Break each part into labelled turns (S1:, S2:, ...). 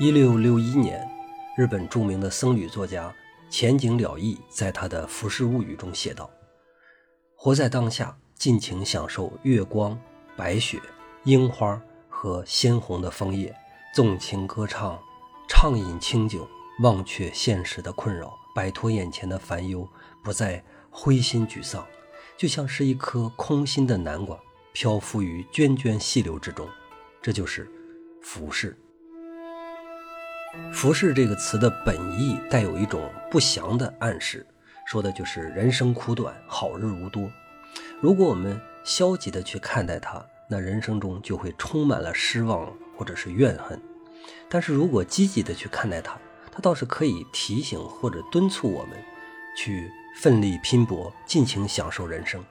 S1: 一六六一年，日本著名的僧侣作家前景了义在他的《浮世物语》中写道：“活在当下，尽情享受月光、白雪、樱花和鲜红的枫叶，纵情歌唱，畅饮清酒，忘却现实的困扰，摆脱眼前的烦忧，不再灰心沮丧，就像是一颗空心的南瓜，漂浮于涓涓细流之中。这就是浮世。”浮世这个词的本意带有一种不祥的暗示，说的就是人生苦短，好日无多。如果我们消极的去看待它，那人生中就会充满了失望或者是怨恨。但是如果积极的去看待它，它倒是可以提醒或者敦促我们去奋力拼搏，尽情享受人生。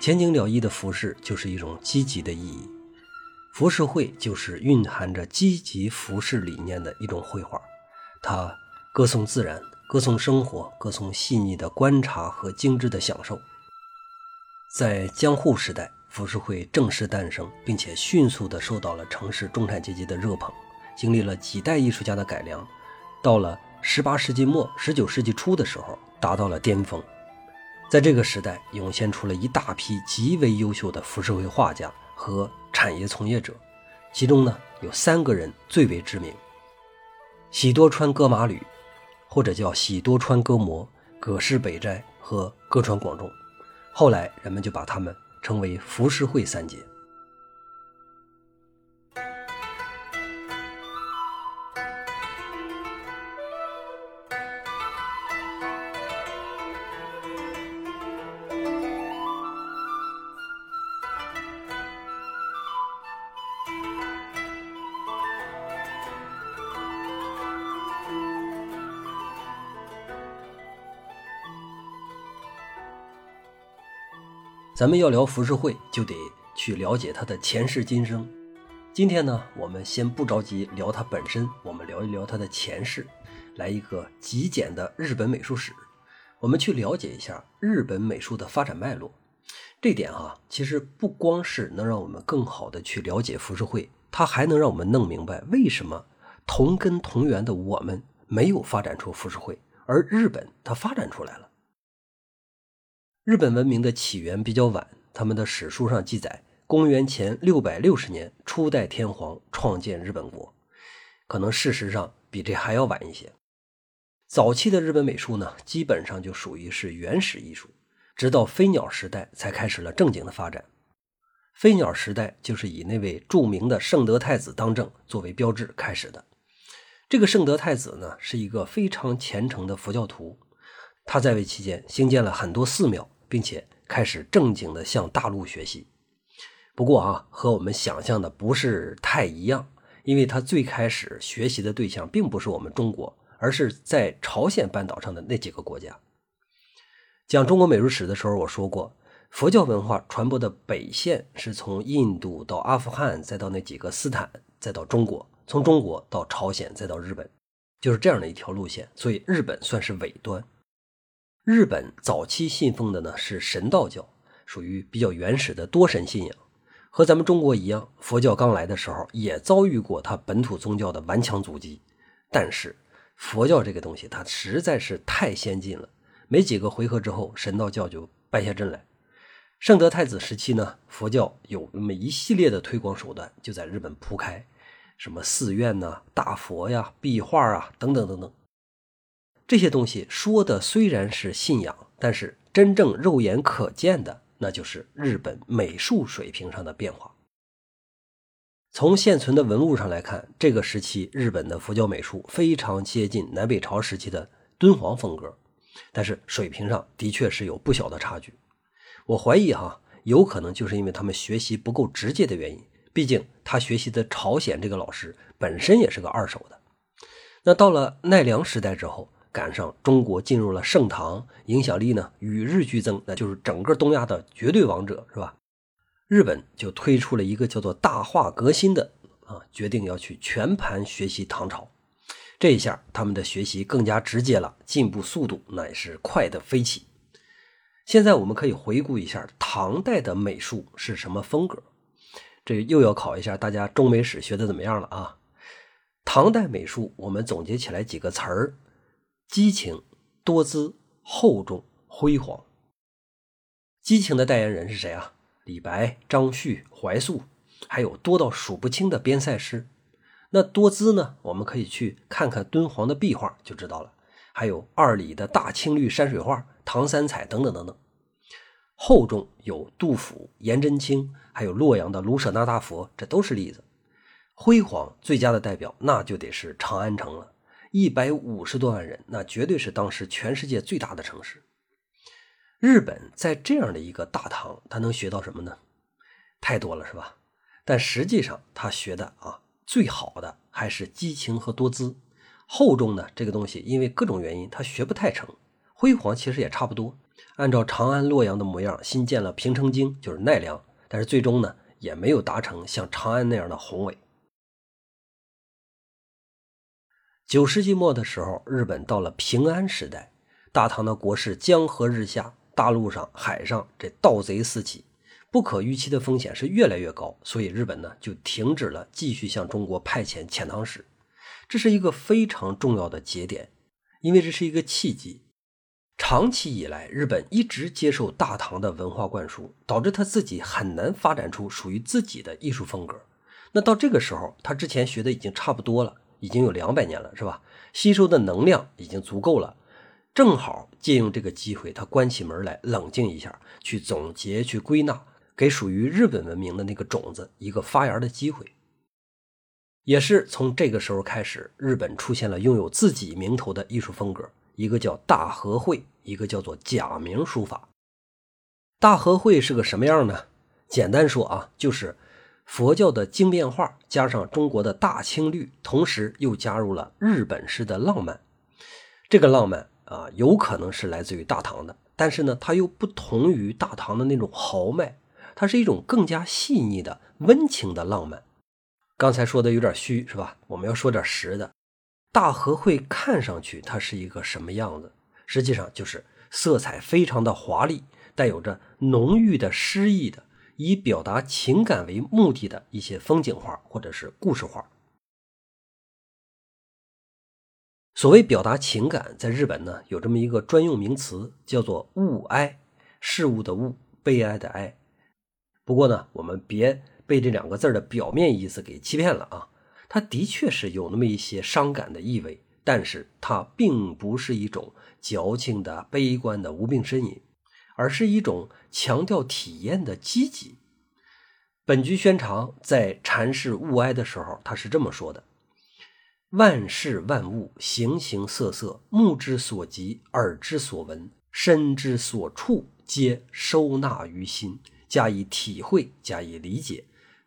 S1: 前景了义的服饰就是一种积极的意义。浮世绘就是蕴含着积极浮世理念的一种绘画，它歌颂自然，歌颂生活，歌颂细腻的观察和精致的享受。在江户时代，浮世绘正式诞生，并且迅速地受到了城市中产阶级的热捧。经历了几代艺术家的改良，到了18世纪末、19世纪初的时候，达到了巅峰。在这个时代，涌现出了一大批极为优秀的浮世绘画家和。产业从业者，其中呢有三个人最为知名：喜多川歌麻吕，或者叫喜多川歌摩、葛饰北斋和歌川广重。后来人们就把他们称为浮世绘三杰。咱们要聊浮世绘，就得去了解它的前世今生。今天呢，我们先不着急聊它本身，我们聊一聊它的前世，来一个极简的日本美术史。我们去了解一下日本美术的发展脉络。这点啊，其实不光是能让我们更好的去了解浮世绘，它还能让我们弄明白为什么同根同源的我们没有发展出浮世绘，而日本它发展出来了。日本文明的起源比较晚，他们的史书上记载，公元前六百六十年，初代天皇创建日本国，可能事实上比这还要晚一些。早期的日本美术呢，基本上就属于是原始艺术，直到飞鸟时代才开始了正经的发展。飞鸟时代就是以那位著名的圣德太子当政作为标志开始的。这个圣德太子呢，是一个非常虔诚的佛教徒。他在位期间兴建了很多寺庙，并且开始正经的向大陆学习。不过啊，和我们想象的不是太一样，因为他最开始学习的对象并不是我们中国，而是在朝鲜半岛上的那几个国家。讲中国美术史的时候，我说过，佛教文化传播的北线是从印度到阿富汗，再到那几个斯坦，再到中国，从中国到朝鲜，再到日本，就是这样的一条路线。所以日本算是尾端。日本早期信奉的呢是神道教，属于比较原始的多神信仰，和咱们中国一样，佛教刚来的时候也遭遇过它本土宗教的顽强阻击。但是佛教这个东西它实在是太先进了，没几个回合之后，神道教就败下阵来。圣德太子时期呢，佛教有那么一系列的推广手段就在日本铺开，什么寺院呐、大佛呀、壁画啊等等等等。这些东西说的虽然是信仰，但是真正肉眼可见的，那就是日本美术水平上的变化。从现存的文物上来看，这个时期日本的佛教美术非常接近南北朝时期的敦煌风格，但是水平上的确是有不小的差距。我怀疑哈，有可能就是因为他们学习不够直接的原因。毕竟他学习的朝鲜这个老师本身也是个二手的。那到了奈良时代之后。赶上中国进入了盛唐，影响力呢与日俱增，那就是整个东亚的绝对王者，是吧？日本就推出了一个叫做“大化革新”的啊，决定要去全盘学习唐朝。这一下，他们的学习更加直接了，进步速度那也是快的飞起。现在我们可以回顾一下唐代的美术是什么风格，这又要考一下大家中美史学的怎么样了啊？唐代美术我们总结起来几个词儿：激情、多姿、厚重、辉煌。激情的代言人是谁啊？李白、张旭、怀素，还有多到数不清的边塞诗。那多姿呢？我们可以去看看敦煌的壁画就知道了，还有二里的大青绿山水画、唐三彩等等等等。厚重有杜甫、颜真卿，还有洛阳的卢舍那大佛，这都是例子。辉煌最佳的代表，那就得是长安城了，一百五十多万人，那绝对是当时全世界最大的城市。日本在这样的一个大唐，他能学到什么呢？太多了，是吧？但实际上他学的啊，最好的还是激情和多姿。厚重呢，这个东西因为各种原因，他学不太成。辉煌其实也差不多。按照长安、洛阳的模样新建了平城京，就是奈良，但是最终呢也没有达成像长安那样的宏伟。九世纪末的时候，日本到了平安时代，大唐的国势江河日下，大陆上、海上这盗贼四起，不可预期的风险是越来越高，所以日本呢就停止了继续向中国派遣遣唐使，这是一个非常重要的节点，因为这是一个契机。长期以来，日本一直接受大唐的文化灌输，导致他自己很难发展出属于自己的艺术风格。那到这个时候，他之前学的已经差不多了，已经有两百年了，是吧？吸收的能量已经足够了，正好借用这个机会，他关起门来冷静一下，去总结、去归纳，给属于日本文明的那个种子一个发芽的机会。也是从这个时候开始，日本出现了拥有自己名头的艺术风格。一个叫大和会，一个叫做假名书法。大和会是个什么样呢？简单说啊，就是佛教的经变画加上中国的大青绿，同时又加入了日本式的浪漫。这个浪漫啊，有可能是来自于大唐的，但是呢，它又不同于大唐的那种豪迈，它是一种更加细腻的温情的浪漫。刚才说的有点虚，是吧？我们要说点实的。大和会看上去它是一个什么样子？实际上就是色彩非常的华丽，带有着浓郁的诗意的，以表达情感为目的的一些风景画或者是故事画。所谓表达情感，在日本呢有这么一个专用名词，叫做“物哀”，事物的物，悲哀的哀。不过呢，我们别被这两个字的表面意思给欺骗了啊。它的确是有那么一些伤感的意味，但是它并不是一种矫情的、悲观的无病呻吟，而是一种强调体验的积极。本居宣长在阐释物哀的时候，他是这么说的：“万事万物，形形色色，目之所及，耳之所闻，身之所触，皆收纳于心，加以体会，加以理解，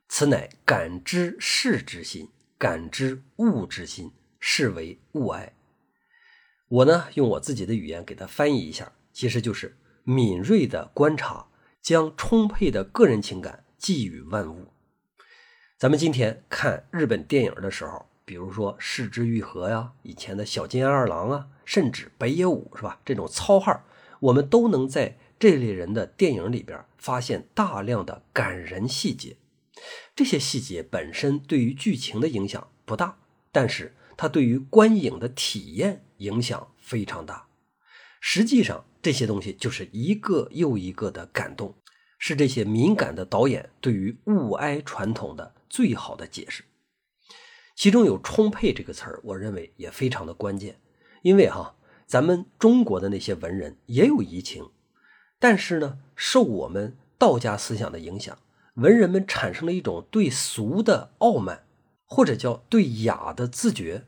S1: 此乃感知事之心。”感知物之心，是为物哀。我呢，用我自己的语言给它翻译一下，其实就是敏锐的观察，将充沛的个人情感寄予万物。咱们今天看日本电影的时候，比如说《四之愈合》呀，以前的小金二郎啊，甚至北野武，是吧？这种糙汉，我们都能在这类人的电影里边发现大量的感人细节。这些细节本身对于剧情的影响不大，但是它对于观影的体验影响非常大。实际上，这些东西就是一个又一个的感动，是这些敏感的导演对于物哀传统的最好的解释。其中有“充沛”这个词儿，我认为也非常的关键，因为哈，咱们中国的那些文人也有移情，但是呢，受我们道家思想的影响。文人们产生了一种对俗的傲慢，或者叫对雅的自觉，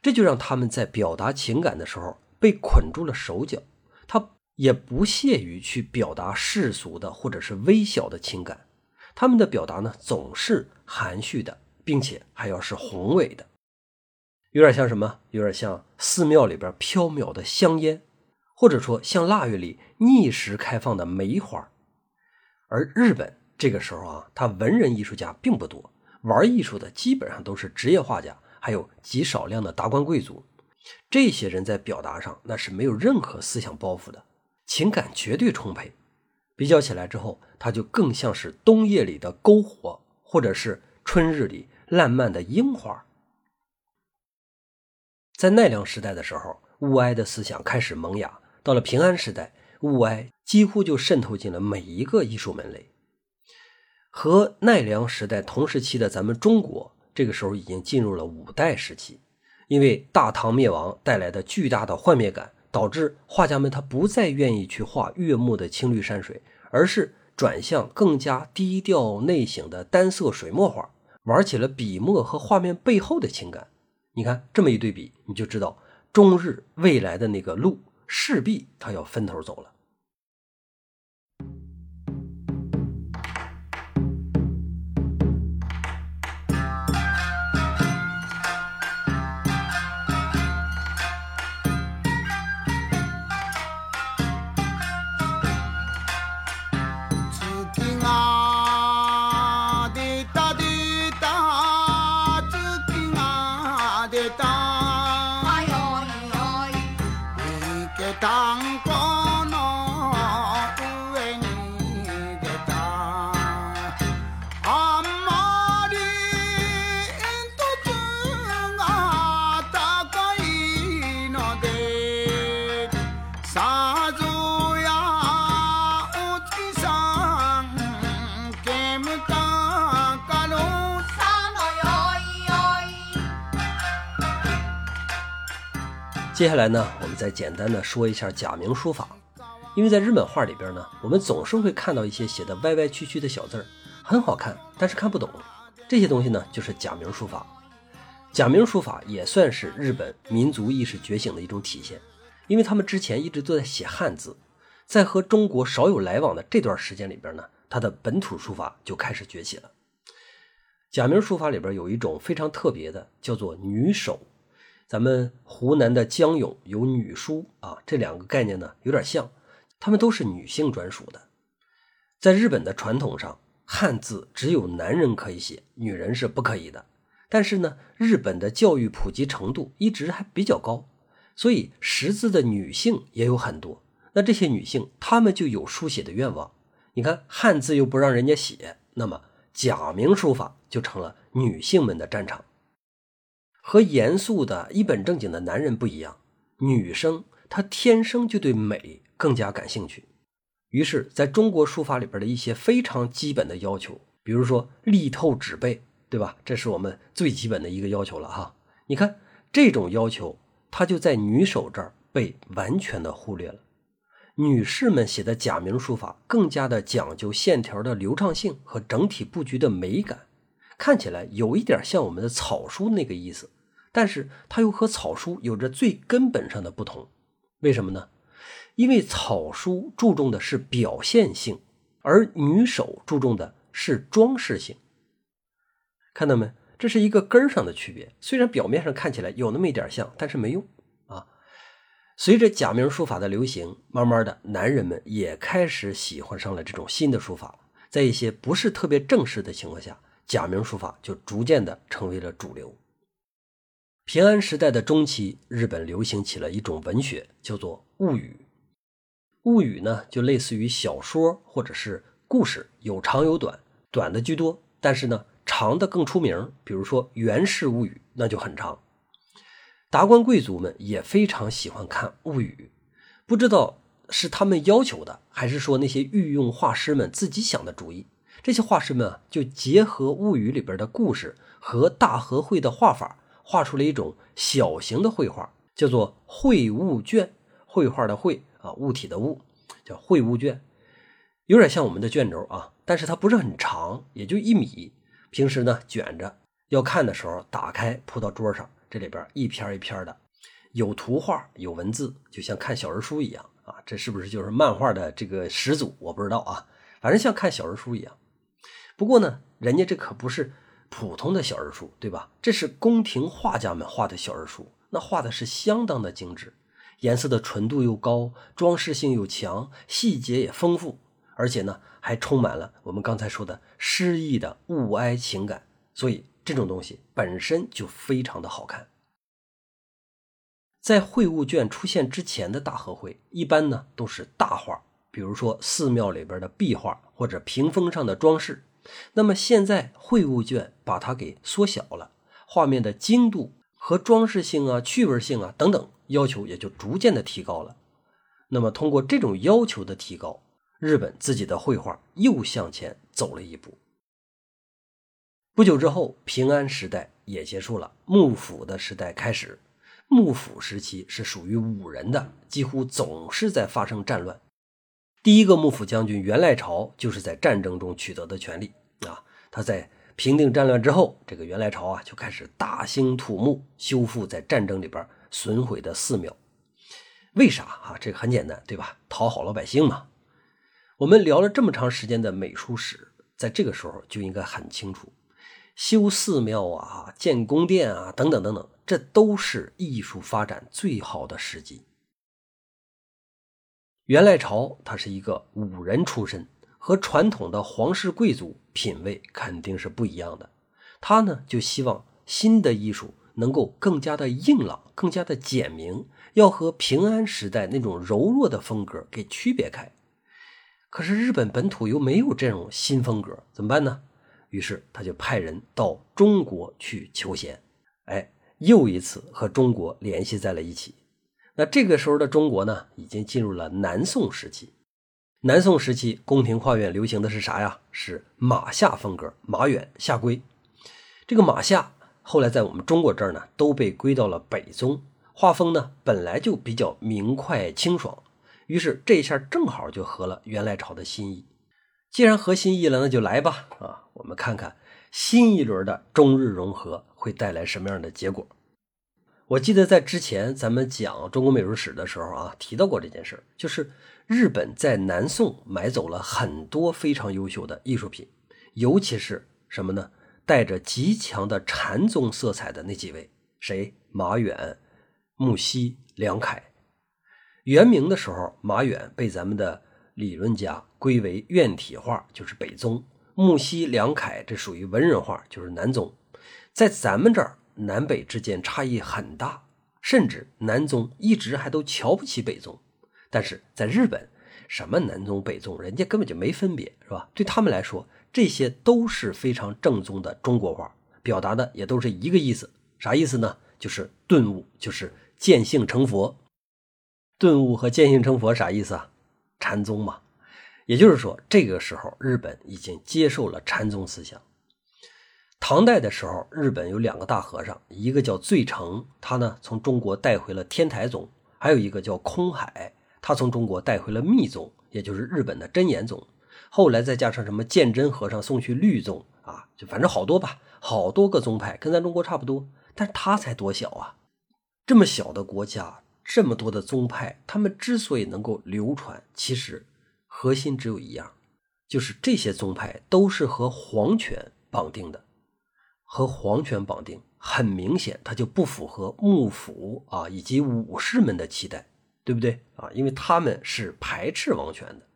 S1: 这就让他们在表达情感的时候被捆住了手脚。他也不屑于去表达世俗的或者是微小的情感，他们的表达呢总是含蓄的，并且还要是宏伟的，有点像什么？有点像寺庙里边飘渺的香烟，或者说像腊月里逆时开放的梅花。而日本。这个时候啊，他文人艺术家并不多，玩艺术的基本上都是职业画家，还有极少量的达官贵族。这些人在表达上那是没有任何思想包袱的，情感绝对充沛。比较起来之后，他就更像是冬夜里的篝火，或者是春日里烂漫的樱花。在奈良时代的时候，物哀的思想开始萌芽；到了平安时代，物哀几乎就渗透进了每一个艺术门类。和奈良时代同时期的咱们中国，这个时候已经进入了五代时期。因为大唐灭亡带来的巨大的幻灭感，导致画家们他不再愿意去画悦目的青绿山水，而是转向更加低调内省的单色水墨画，玩起了笔墨和画面背后的情感。你看这么一对比，你就知道中日未来的那个路势必他要分头走了。接下来呢，我们再简单的说一下假名书法，因为在日本画里边呢，我们总是会看到一些写的歪歪曲曲的小字儿，很好看，但是看不懂。这些东西呢，就是假名书法。假名书法也算是日本民族意识觉醒的一种体现，因为他们之前一直都在写汉字，在和中国少有来往的这段时间里边呢，他的本土书法就开始崛起了。假名书法里边有一种非常特别的，叫做女手。咱们湖南的江永有女书啊，这两个概念呢有点像，他们都是女性专属的。在日本的传统上，汉字只有男人可以写，女人是不可以的。但是呢，日本的教育普及程度一直还比较高，所以识字的女性也有很多。那这些女性，她们就有书写的愿望。你看汉字又不让人家写，那么假名书法就成了女性们的战场。和严肃的一本正经的男人不一样，女生她天生就对美更加感兴趣。于是，在中国书法里边的一些非常基本的要求，比如说力透纸背，对吧？这是我们最基本的一个要求了哈。你看这种要求，它就在女手这儿被完全的忽略了。女士们写的假名书法更加的讲究线条的流畅性和整体布局的美感。看起来有一点像我们的草书那个意思，但是它又和草书有着最根本上的不同。为什么呢？因为草书注重的是表现性，而女手注重的是装饰性。看到没？这是一个根儿上的区别。虽然表面上看起来有那么一点像，但是没用啊。随着假名书法的流行，慢慢的，男人们也开始喜欢上了这种新的书法。在一些不是特别正式的情况下。假名书法就逐渐的成为了主流。平安时代的中期，日本流行起了一种文学，叫做物语。物语呢，就类似于小说或者是故事，有长有短，短的居多，但是呢，长的更出名。比如说《源氏物语》，那就很长。达官贵族们也非常喜欢看物语，不知道是他们要求的，还是说那些御用画师们自己想的主意。这些画师们啊，就结合物语里边的故事和大和绘的画法，画出了一种小型的绘画，叫做绘物卷。绘画的绘啊，物体的物，叫绘物卷，有点像我们的卷轴啊，但是它不是很长，也就一米。平时呢卷着，要看的时候打开铺到桌上，这里边一篇一篇的，有图画有文字，就像看小人书一样啊。这是不是就是漫画的这个始祖？我不知道啊，反正像看小人书一样。不过呢，人家这可不是普通的小人书，对吧？这是宫廷画家们画的小人书，那画的是相当的精致，颜色的纯度又高，装饰性又强，细节也丰富，而且呢，还充满了我们刚才说的诗意的物哀情感，所以这种东西本身就非常的好看。在绘物卷出现之前的大和绘，一般呢都是大画，比如说寺庙里边的壁画或者屏风上的装饰。那么现在绘物卷把它给缩小了，画面的精度和装饰性啊、趣味性啊等等要求也就逐渐的提高了。那么通过这种要求的提高，日本自己的绘画又向前走了一步。不久之后，平安时代也结束了，幕府的时代开始。幕府时期是属于武人的，几乎总是在发生战乱。第一个幕府将军源赖朝就是在战争中取得的权利啊。他在平定战乱之后，这个源赖朝啊就开始大兴土木，修复在战争里边损毁的寺庙。为啥啊？这个很简单，对吧？讨好老百姓嘛。我们聊了这么长时间的美术史，在这个时候就应该很清楚。修寺庙啊，建宫殿啊，等等等等，这都是艺术发展最好的时机。元赖朝他是一个武人出身，和传统的皇室贵族品味肯定是不一样的。他呢就希望新的艺术能够更加的硬朗，更加的简明，要和平安时代那种柔弱的风格给区别开。可是日本本土又没有这种新风格，怎么办呢？于是他就派人到中国去求贤，哎，又一次和中国联系在了一起。那这个时候的中国呢，已经进入了南宋时期。南宋时期，宫廷画院流行的是啥呀？是马夏风格，马远、夏圭。这个马夏后来在我们中国这儿呢，都被归到了北宗。画风呢，本来就比较明快清爽，于是这一下正好就合了元来朝的心意。既然合心意了，那就来吧！啊，我们看看新一轮的中日融合会带来什么样的结果。我记得在之前咱们讲中国美术史的时候啊，提到过这件事就是日本在南宋买走了很多非常优秀的艺术品，尤其是什么呢？带着极强的禅宗色彩的那几位，谁？马远、木西、梁楷。元明的时候，马远被咱们的理论家。归为院体画，就是北宗；木西、梁楷这属于文人画，就是南宗。在咱们这儿，南北之间差异很大，甚至南宗一直还都瞧不起北宗。但是在日本，什么南宗北宗，人家根本就没分别，是吧？对他们来说，这些都是非常正宗的中国话，表达的也都是一个意思。啥意思呢？就是顿悟，就是见性成佛。顿悟和见性成佛啥意思啊？禅宗嘛。也就是说，这个时候日本已经接受了禅宗思想。唐代的时候，日本有两个大和尚，一个叫醉澄，他呢从中国带回了天台宗；还有一个叫空海，他从中国带回了密宗，也就是日本的真言宗。后来再加上什么鉴真和尚送去律宗啊，就反正好多吧，好多个宗派，跟咱中国差不多。但是他才多小啊，这么小的国家，这么多的宗派，他们之所以能够流传，其实。核心只有一样，就是这些宗派都是和皇权绑定的，和皇权绑定，很明显，它就不符合幕府啊以及武士们的期待，对不对啊？因为他们是排斥王权的，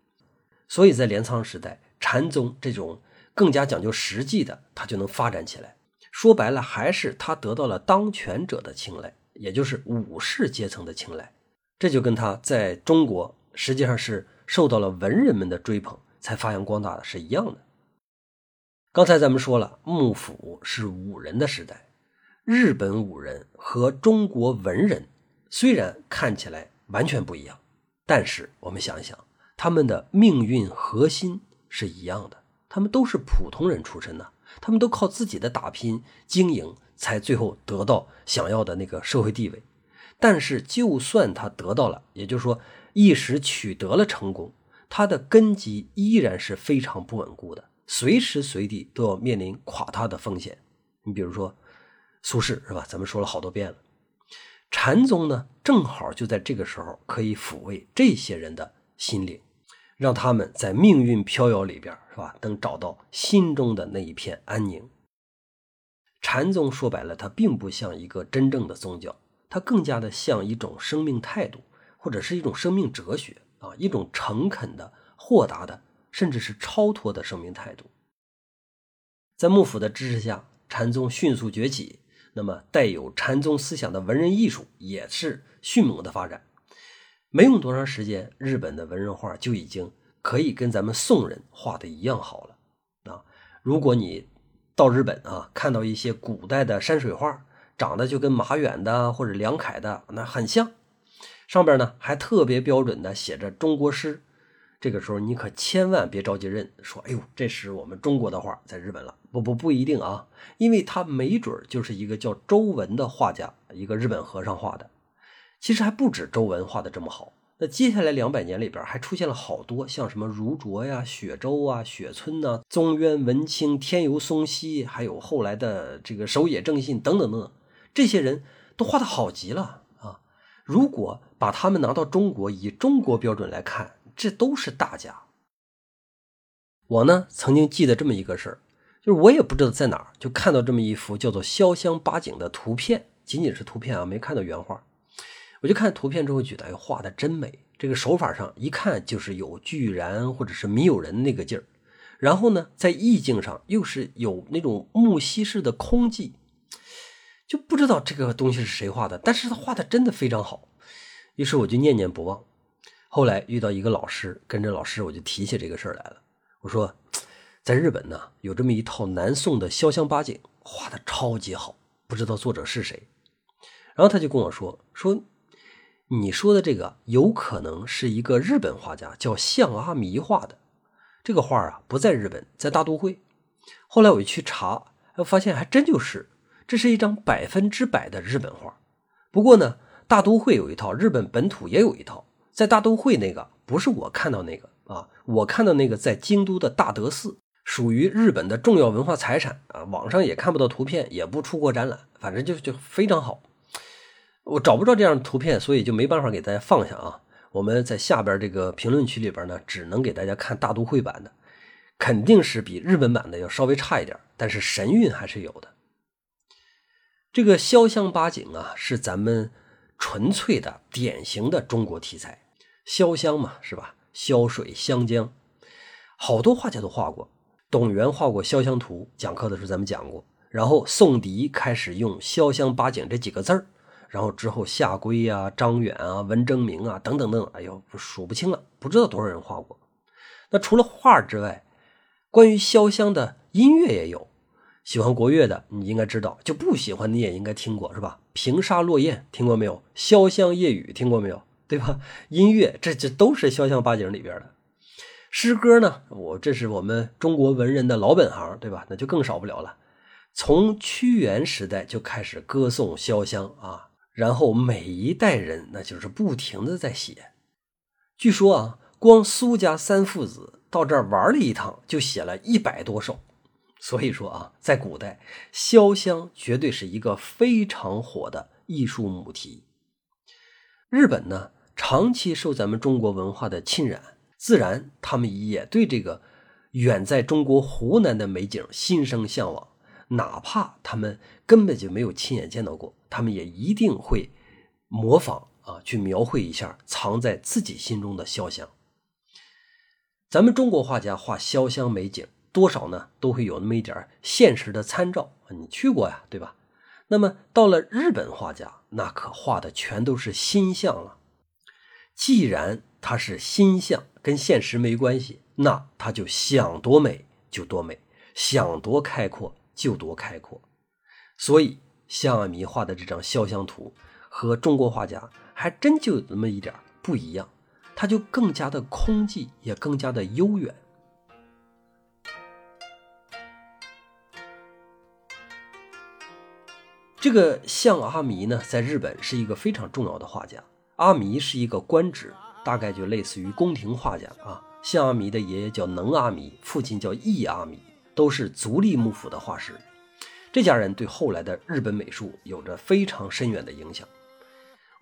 S1: 所以在镰仓时代，禅宗这种更加讲究实际的，它就能发展起来。说白了，还是他得到了当权者的青睐，也就是武士阶层的青睐，这就跟他在中国实际上是。受到了文人们的追捧，才发扬光大的是一样的。刚才咱们说了，幕府是武人的时代，日本武人和中国文人虽然看起来完全不一样，但是我们想一想，他们的命运核心是一样的，他们都是普通人出身的，他们都靠自己的打拼经营，才最后得到想要的那个社会地位。但是，就算他得到了，也就是说。一时取得了成功，他的根基依然是非常不稳固的，随时随地都要面临垮塌的风险。你比如说苏轼是吧？咱们说了好多遍了。禅宗呢，正好就在这个时候可以抚慰这些人的心灵，让他们在命运飘摇里边是吧，能找到心中的那一片安宁。禅宗说白了，它并不像一个真正的宗教，它更加的像一种生命态度。或者是一种生命哲学啊，一种诚恳的、豁达的，甚至是超脱的生命态度。在幕府的支持下，禅宗迅速崛起，那么带有禅宗思想的文人艺术也是迅猛的发展。没用多长时间，日本的文人画就已经可以跟咱们宋人画的一样好了啊！如果你到日本啊，看到一些古代的山水画，长得就跟马远的或者梁楷的那很像，上边呢还特别标准的写着中国诗。这个时候你可千万别着急认，说哎呦，这是我们中国的画在日本了。不不不一定啊，因为他没准就是一个叫周文的画家，一个日本和尚画的。其实还不止周文画的这么好。那接下来两百年里边还出现了好多像什么如琢呀、雪舟啊、雪村呐、宗渊、文清、天游松溪，还有后来的这个守野正信等等等等，这些人都画的好极了啊！如果把他们拿到中国，以中国标准来看，这都是大家。我呢曾经记得这么一个事儿，就是我也不知道在哪儿就看到这么一幅叫做《潇湘八景》的图片，仅仅是图片啊，没看到原画。我就看图片之后觉得，哎，画的真美。这个手法上一看就是有巨然或者是米友人那个劲儿。然后呢，在意境上又是有那种木樨式的空寂，就不知道这个东西是谁画的，但是他画的真的非常好。于是我就念念不忘。后来遇到一个老师，跟着老师我就提起这个事儿来了。我说，在日本呢，有这么一套南宋的潇湘八景，画的超级好，不知道作者是谁。然后他就跟我说说。你说的这个有可能是一个日本画家叫向阿弥画的，这个画啊不在日本，在大都会。后来我去查，我发现还真就是，这是一张百分之百的日本画。不过呢，大都会有一套，日本本土也有一套。在大都会那个不是我看到那个啊，我看到那个在京都的大德寺，属于日本的重要文化财产啊。网上也看不到图片，也不出过展览，反正就就非常好。我找不着这样的图片，所以就没办法给大家放下啊。我们在下边这个评论区里边呢，只能给大家看大都会版的，肯定是比日本版的要稍微差一点，但是神韵还是有的。这个潇湘八景啊，是咱们纯粹的、典型的中国题材。潇湘嘛，是吧？潇水湘江，好多画家都画过。董源画过《潇湘图》，讲课的时候咱们讲过。然后宋迪开始用“潇湘八景”这几个字儿。然后之后，夏圭啊、张远啊、文征明啊，等等等，哎呦，数不清了，不知道多少人画过。那除了画之外，关于潇湘的音乐也有。喜欢国乐的，你应该知道；就不喜欢，你也应该听过，是吧？平沙落雁听过没有？潇湘夜雨听过没有？对吧？音乐，这这都是潇湘八景里边的。诗歌呢？我这是我们中国文人的老本行，对吧？那就更少不了了。从屈原时代就开始歌颂潇湘啊。然后每一代人那就是不停的在写，据说啊，光苏家三父子到这儿玩了一趟，就写了一百多首。所以说啊，在古代，潇湘绝对是一个非常火的艺术母题。日本呢，长期受咱们中国文化的浸染，自然他们也对这个远在中国湖南的美景心生向往。哪怕他们根本就没有亲眼见到过，他们也一定会模仿啊，去描绘一下藏在自己心中的潇湘。咱们中国画家画潇湘美景，多少呢都会有那么一点现实的参照你去过呀，对吧？那么到了日本画家，那可画的全都是心象了。既然他是心象，跟现实没关系，那他就想多美就多美，想多开阔。就多开阔，所以向阿弥画的这张潇湘图和中国画家还真就有那么一点不一样，它就更加的空寂，也更加的悠远。这个向阿弥呢，在日本是一个非常重要的画家。阿弥是一个官职，大概就类似于宫廷画家啊。向阿弥的爷爷叫能阿弥，父亲叫义阿弥。都是足利幕府的画师，这家人对后来的日本美术有着非常深远的影响。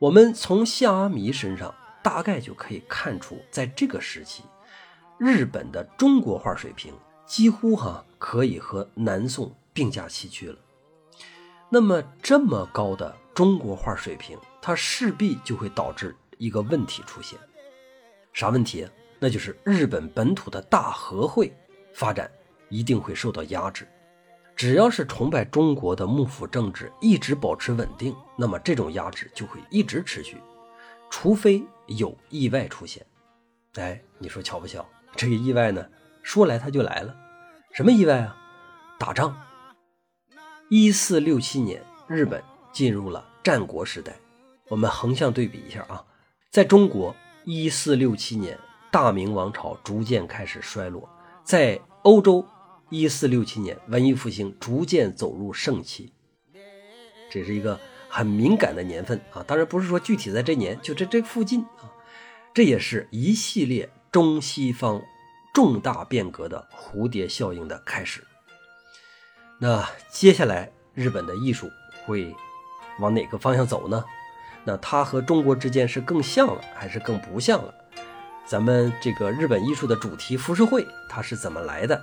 S1: 我们从向阿弥身上大概就可以看出，在这个时期，日本的中国画水平几乎哈可以和南宋并驾齐驱了。那么这么高的中国画水平，它势必就会导致一个问题出现，啥问题？那就是日本本土的大和会发展。一定会受到压制。只要是崇拜中国的幕府政治一直保持稳定，那么这种压制就会一直持续，除非有意外出现。哎，你说巧不巧？这个意外呢，说来它就来了。什么意外啊？打仗。一四六七年，日本进入了战国时代。我们横向对比一下啊，在中国，一四六七年，大明王朝逐渐开始衰落；在欧洲，一四六七年，文艺复兴逐渐走入盛期。这是一个很敏感的年份啊，当然不是说具体在这年，就这这附近啊。这也是一系列中西方重大变革的蝴蝶效应的开始。那接下来日本的艺术会往哪个方向走呢？那它和中国之间是更像了还是更不像了？咱们这个日本艺术的主题浮世绘它是怎么来的？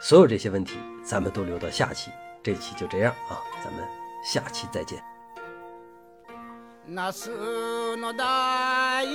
S1: 所有这些问题咱们都留到下期。这期就这样啊，咱们下期再见。那是那大知